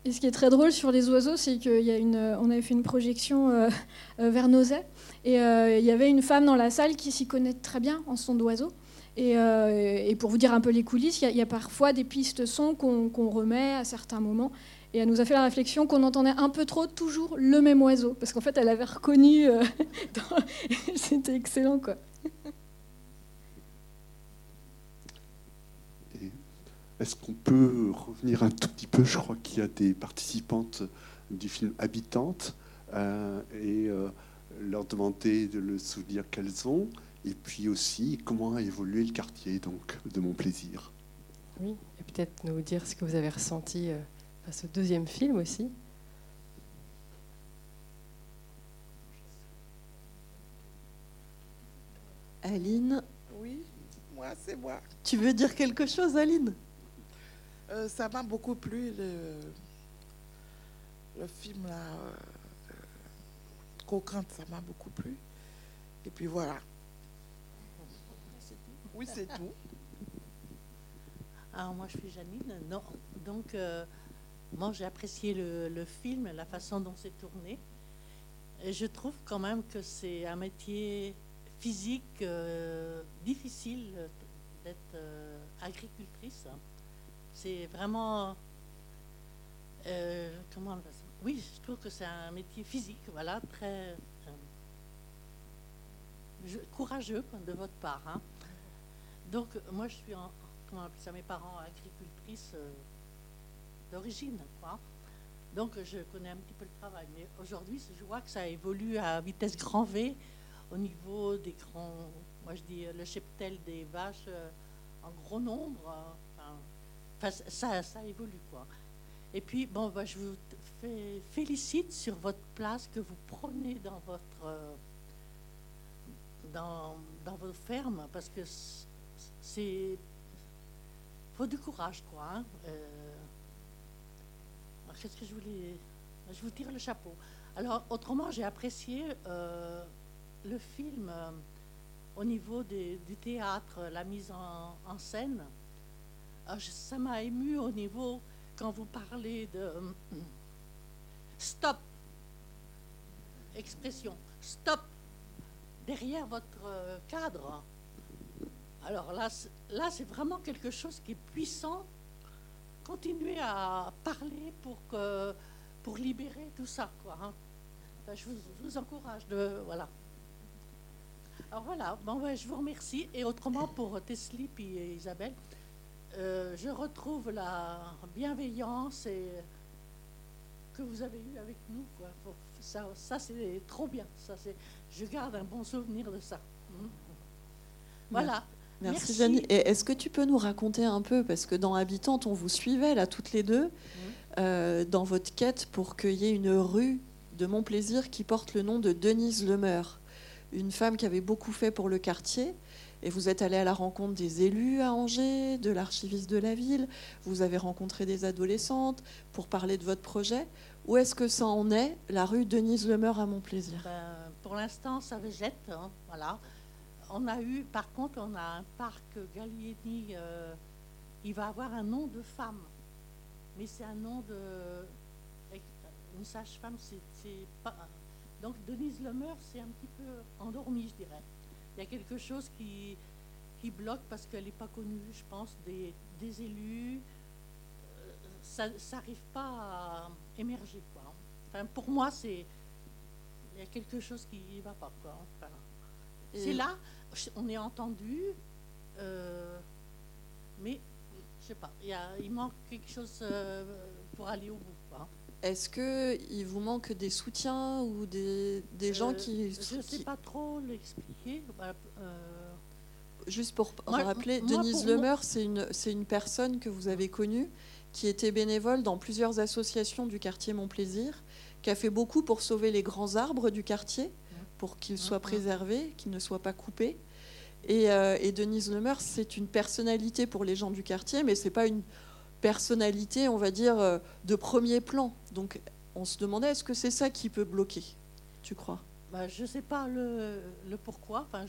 Speaker 3: Et ce qui est très drôle sur les oiseaux, c'est qu'on avait fait une projection vers Nozay, et il y avait une femme dans la salle qui s'y connaît très bien en son d'oiseau. Et, pour vous dire un peu les coulisses, il y, a parfois des pistes son qu'on remet à certains moments. Et elle nous a fait la réflexion qu'on entendait un peu trop toujours le même oiseau, parce qu'en fait, elle avait reconnu. Euh, c'était excellent, quoi.
Speaker 12: Est-ce qu'on peut revenir un tout petit peu? Je crois qu'il y a des participantes du film Habitantes euh, et euh, leur demander de le souvenir qu'elles ont, et puis aussi comment a évolué le quartier donc de mon plaisir.
Speaker 1: Oui, et peut-être nous dire ce que vous avez ressenti ce deuxième film aussi.
Speaker 2: Aline
Speaker 13: Oui, moi, c'est moi.
Speaker 2: Tu veux dire quelque chose, Aline?
Speaker 13: Euh, Ça m'a beaucoup plu, le, le film là. Euh, ça m'a beaucoup plu. Et puis voilà. Oui, c'est tout.
Speaker 14: Alors moi, je suis Janine. Non, donc. Euh, moi, j'ai apprécié le, film, la façon dont c'est tourné. Je trouve quand même que c'est un métier physique euh, difficile d'être euh, agricultrice. C'est vraiment. Euh, comment Oui, je trouve que c'est un métier physique, voilà, très courageux de votre part. Hein. Donc, moi, je suis en. Comment on appelle ça? Mes parents agricultrices d'origine. Donc je connais un petit peu le travail. Mais aujourd'hui, je vois que ça évolue à vitesse grand V au niveau des grands, moi je dis le cheptel des vaches euh, en gros nombre. Enfin, ça, ça évolue quoi. Et puis, bon, bah, je vous félicite sur votre place que vous prenez dans votre euh, dans, dans vos fermes parce que c'est faut du courage quoi. Hein. Euh, qu'est-ce que je Je vous tire le chapeau. Alors, autrement, j'ai apprécié euh, le film euh, au niveau du théâtre, la mise en, scène. Euh, ça m'a ému au niveau quand vous parlez de stop. expression. Stop derrière votre cadre. Alors là, là c'est vraiment quelque chose qui est puissant. Continuez à parler pour, que, pour libérer tout ça. Quoi, hein. je, vous, encourage. De, voilà. Alors voilà, bon, je vous remercie. Et autrement, pour Tesli et Isabelle, euh, je retrouve la bienveillance que vous avez eue avec nous. Quoi. Ça, c'est trop bien. Ça, je garde un bon souvenir de ça. Mmh. Voilà.
Speaker 2: Merci, Jenny. Et est-ce que tu peux nous raconter un peu, parce que dans Habitante, on vous suivait là toutes les deux, mmh. euh, dans votre quête pour qu'il y ait une rue de Montplaisir qui porte le nom de Denise Lemeur, une femme qui avait beaucoup fait pour le quartier. Et vous êtes allé à la rencontre des élus à Angers, de l'archiviste de la ville, vous avez rencontré des adolescentes pour parler de votre projet. Où est-ce que ça en est, la rue Denise Lemeur à Montplaisir?
Speaker 14: Ben, Pour l'instant, ça végète. Hein, voilà. On a eu, par contre, on a un parc Gallieni, euh, il va avoir un nom de femme. Mais c'est un nom de. Une sage-femme, c'est pas. Donc Denise Lemeur, c'est un petit peu endormi, je dirais. Il y a quelque chose qui, bloque parce qu'elle n'est pas connue, je pense, des, élus. Euh, ça n'arrive pas à émerger. Pour moi, c'est il y a quelque chose qui ne va pas. Quoi. C'est là, on est entendu, euh, mais je sais pas, il, y a, il manque quelque chose euh, pour aller au bout.
Speaker 2: Est-ce qu'il vous manque des soutiens ou des, des gens qui...
Speaker 14: Je ne sais pas trop l'expliquer. Bah,
Speaker 2: Juste pour rappeler, Denise Lemeur, c'est une, une personne que vous avez connue qui était bénévole dans plusieurs associations du quartier Montplaisir, qui a fait beaucoup pour sauver les grands arbres du quartier, pour qu'ils soient préservés, qu'ils ne soient pas coupés. Et, euh, et Denise Lemeur, c'est une personnalité pour les gens du quartier, mais c'est pas une personnalité, on va dire, euh, de premier plan. Donc on se demandait, est-ce que c'est ça qui peut bloquer, tu crois?
Speaker 14: Bah, Je ne sais pas le, le pourquoi. Enfin,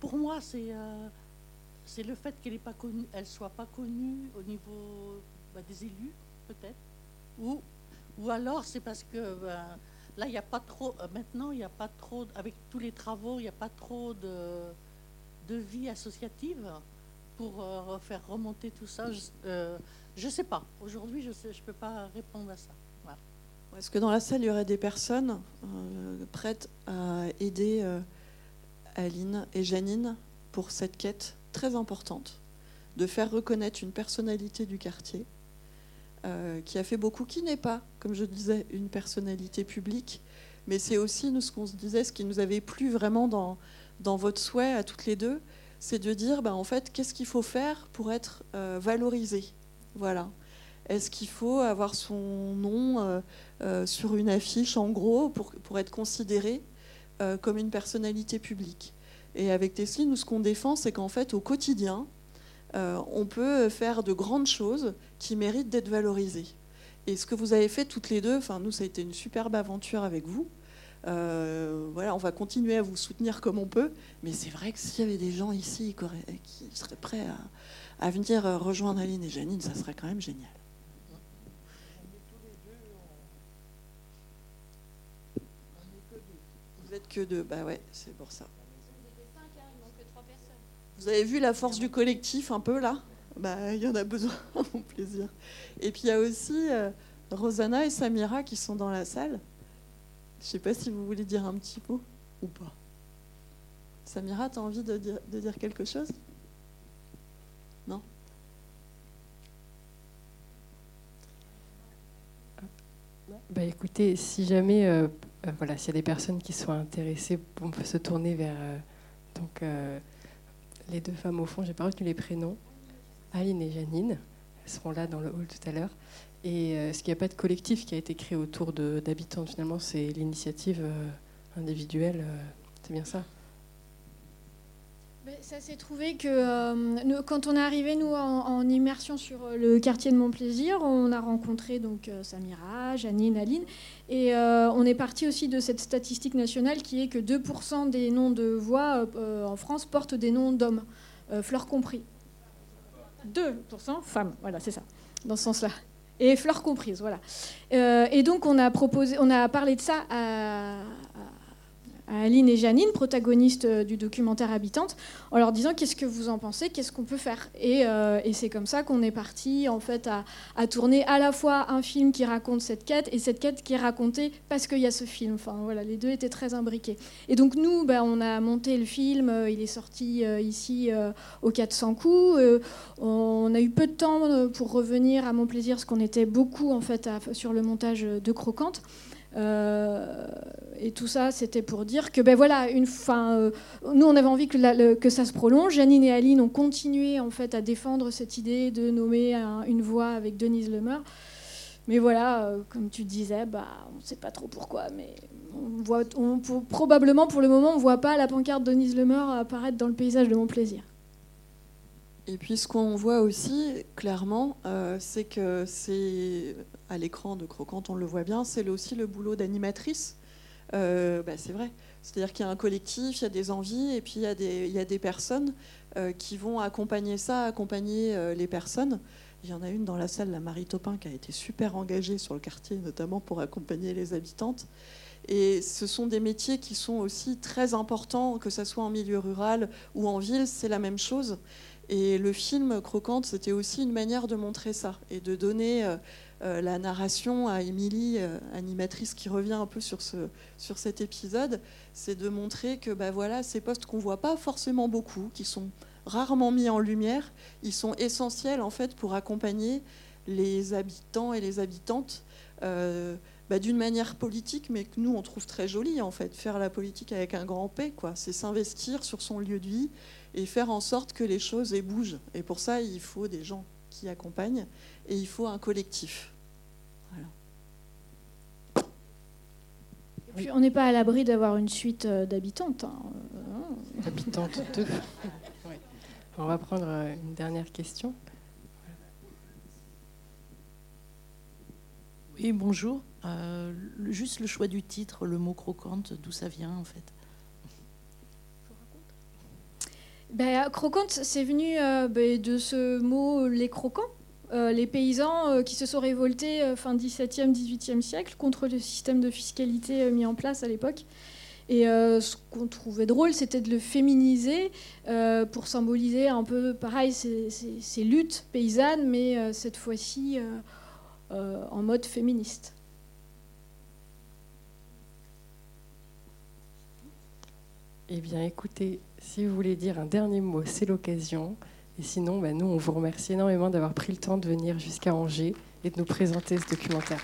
Speaker 14: pour moi, c'est euh, c'est le fait qu'elle ne soit pas connue au niveau bah, des élus, peut-être. Ou, ou alors c'est parce que ben, là, il n'y a pas trop, euh, maintenant, il n'y a pas trop, avec tous les travaux, il n'y a pas trop de, vie associative pour euh, faire remonter tout ça. Je ne sais pas. Aujourd'hui, je ne peux pas répondre à ça.
Speaker 2: Est-ce que dans la salle, il y aurait des personnes prêtes à aider Aline et Janine pour cette quête très importante de faire reconnaître une personnalité du quartier? Euh, qui a fait beaucoup, qui n'est pas, comme je disais, une personnalité publique, mais c'est aussi nous ce qu'on se disait, ce qui nous avait plu vraiment dans, dans votre souhait à toutes les deux, c'est de dire, ben, en fait, qu'est-ce qu'il faut faire pour être euh, valorisé? Voilà. Est-ce qu'il faut avoir son nom euh, sur une affiche, en gros, pour, pour être considéré comme une personnalité publique? Et avec Tesla, nous, ce qu'on défend, c'est qu'en fait, au quotidien, euh, on peut faire de grandes choses qui méritent d'être valorisées. Et ce que vous avez fait toutes les deux, enfin nous ça a été une superbe aventure avec vous. Euh, on va continuer à vous soutenir comme on peut, mais c'est vrai que s'il y avait des gens ici qui, seraient prêts à, venir rejoindre Aline et Janine, ça serait quand même génial. Vous êtes que deux, bah ouais, c'est pour ça. Vous avez vu la force du collectif un peu là? Bah, Il y en a besoin, mon plaisir. Et puis il y a aussi euh, Rosanna et Samira qui sont dans la salle. Je ne sais pas si vous voulez dire un petit mot ou pas. Samira, tu as envie de dire, de dire quelque chose? Non?
Speaker 1: Bah écoutez, si jamais, euh, euh, voilà, s'il y a des personnes qui sont intéressées, on peut se tourner vers donc les deux femmes au fond, j'ai pas retenu les prénoms, Aline et Janine. Elles seront là dans le hall tout à l'heure. Et euh, ce qu'il n'y a pas de collectif qui a été créé autour d'habitants, finalement, c'est l'initiative euh, individuelle. Euh, c'est bien ça
Speaker 3: ça s'est trouvé que quand on est arrivé nous en, immersion sur le quartier de Montplaisir, on a rencontré donc Samira, Janine, Aline, et on est parti aussi de cette statistique nationale qui est que 2% des noms de voix en France portent des noms d'hommes, fleurs compris. 2% femmes, voilà, c'est ça, dans ce sens-là. Et fleurs comprises, voilà. et donc on a proposé, on a parlé de ça à Aline et Janine, protagonistes du documentaire Habitante, en leur disant qu'est-ce que vous en pensez, qu'est-ce qu'on peut faire? Et, c'est comme ça qu'on est parti en fait à, tourner à la fois un film qui raconte cette quête et cette quête qui est racontée parce qu'il y a ce film. Enfin voilà, les deux étaient très imbriqués. Et donc nous, ben, on a monté le film, il est sorti ici au 400 coups. on a eu peu de temps pour revenir à mon plaisir, parce qu'on était beaucoup en fait sur le montage de Croquante. Euh, et tout ça, c'était pour dire que, ben voilà, une fin, euh, nous, on avait envie que, ça se prolonge. Janine et Aline ont continué en fait à défendre cette idée de nommer une voix avec Denise Lemeur. Mais voilà, euh, comme tu disais, bah, on ne sait pas trop pourquoi, mais on voit, on, probablement pour le moment, on ne voit pas la pancarte Denise Lemeur apparaître dans le paysage de mon plaisir.
Speaker 2: Et puis ce qu'on voit aussi clairement, euh, c'est que c'est à l'écran de Croquante, on le voit bien, c'est aussi le boulot d'animatrice. Euh, bah, c'est vrai. C'est-à-dire qu'il y a un collectif, il y a des envies, et puis il y a des, personnes euh, qui vont accompagner ça, accompagner les personnes. Il y en a une dans la salle, la Marie Topin, qui a été super engagée sur le quartier, notamment pour accompagner les habitantes. Et ce sont des métiers qui sont aussi très importants, que ce soit en milieu rural ou en ville, c'est la même chose. Et le film Croquante, c'était aussi une manière de montrer ça et de donner euh, euh, la narration à Émilie, euh, animatrice qui revient un peu sur, ce, sur cet épisode, c'est de montrer que bah, voilà, ces postes qu'on voit pas forcément beaucoup, qui sont rarement mis en lumière, ils sont essentiels en fait pour accompagner les habitants et les habitantes. Bah, d'une manière politique, mais que nous on trouve très jolie en fait. Faire la politique avec un grand P, quoi. C'est s'investir sur son lieu de vie, et faire en sorte que les choses bougent. Et pour ça, il faut des gens qui accompagnent et il faut un collectif.
Speaker 3: Et puis, on n'est pas à l'abri d'avoir une suite euh, d'habitantes. Hein.
Speaker 1: Habitantes deux. On va prendre euh, une dernière question.
Speaker 15: Oui, bonjour. Euh, juste le choix du titre, le mot croquante, d'où ça vient en fait?
Speaker 3: Ben, Croquante, c'est venu euh, ben, de ce mot les croquants. Euh, les paysans euh, qui se sont révoltés fin 17e, 18e siècle contre le système de fiscalité mis en place à l'époque. Et ce qu'on trouvait drôle, c'était de le féminiser pour symboliser un peu, pareil, ces, luttes paysannes, mais cette fois-ci en mode féministe.
Speaker 1: Eh bien, écoutez, si vous voulez dire un dernier mot, c'est l'occasion. Et sinon, ben, nous, on vous remercie énormément d'avoir pris le temps de venir jusqu'à Angers et de nous présenter ce documentaire.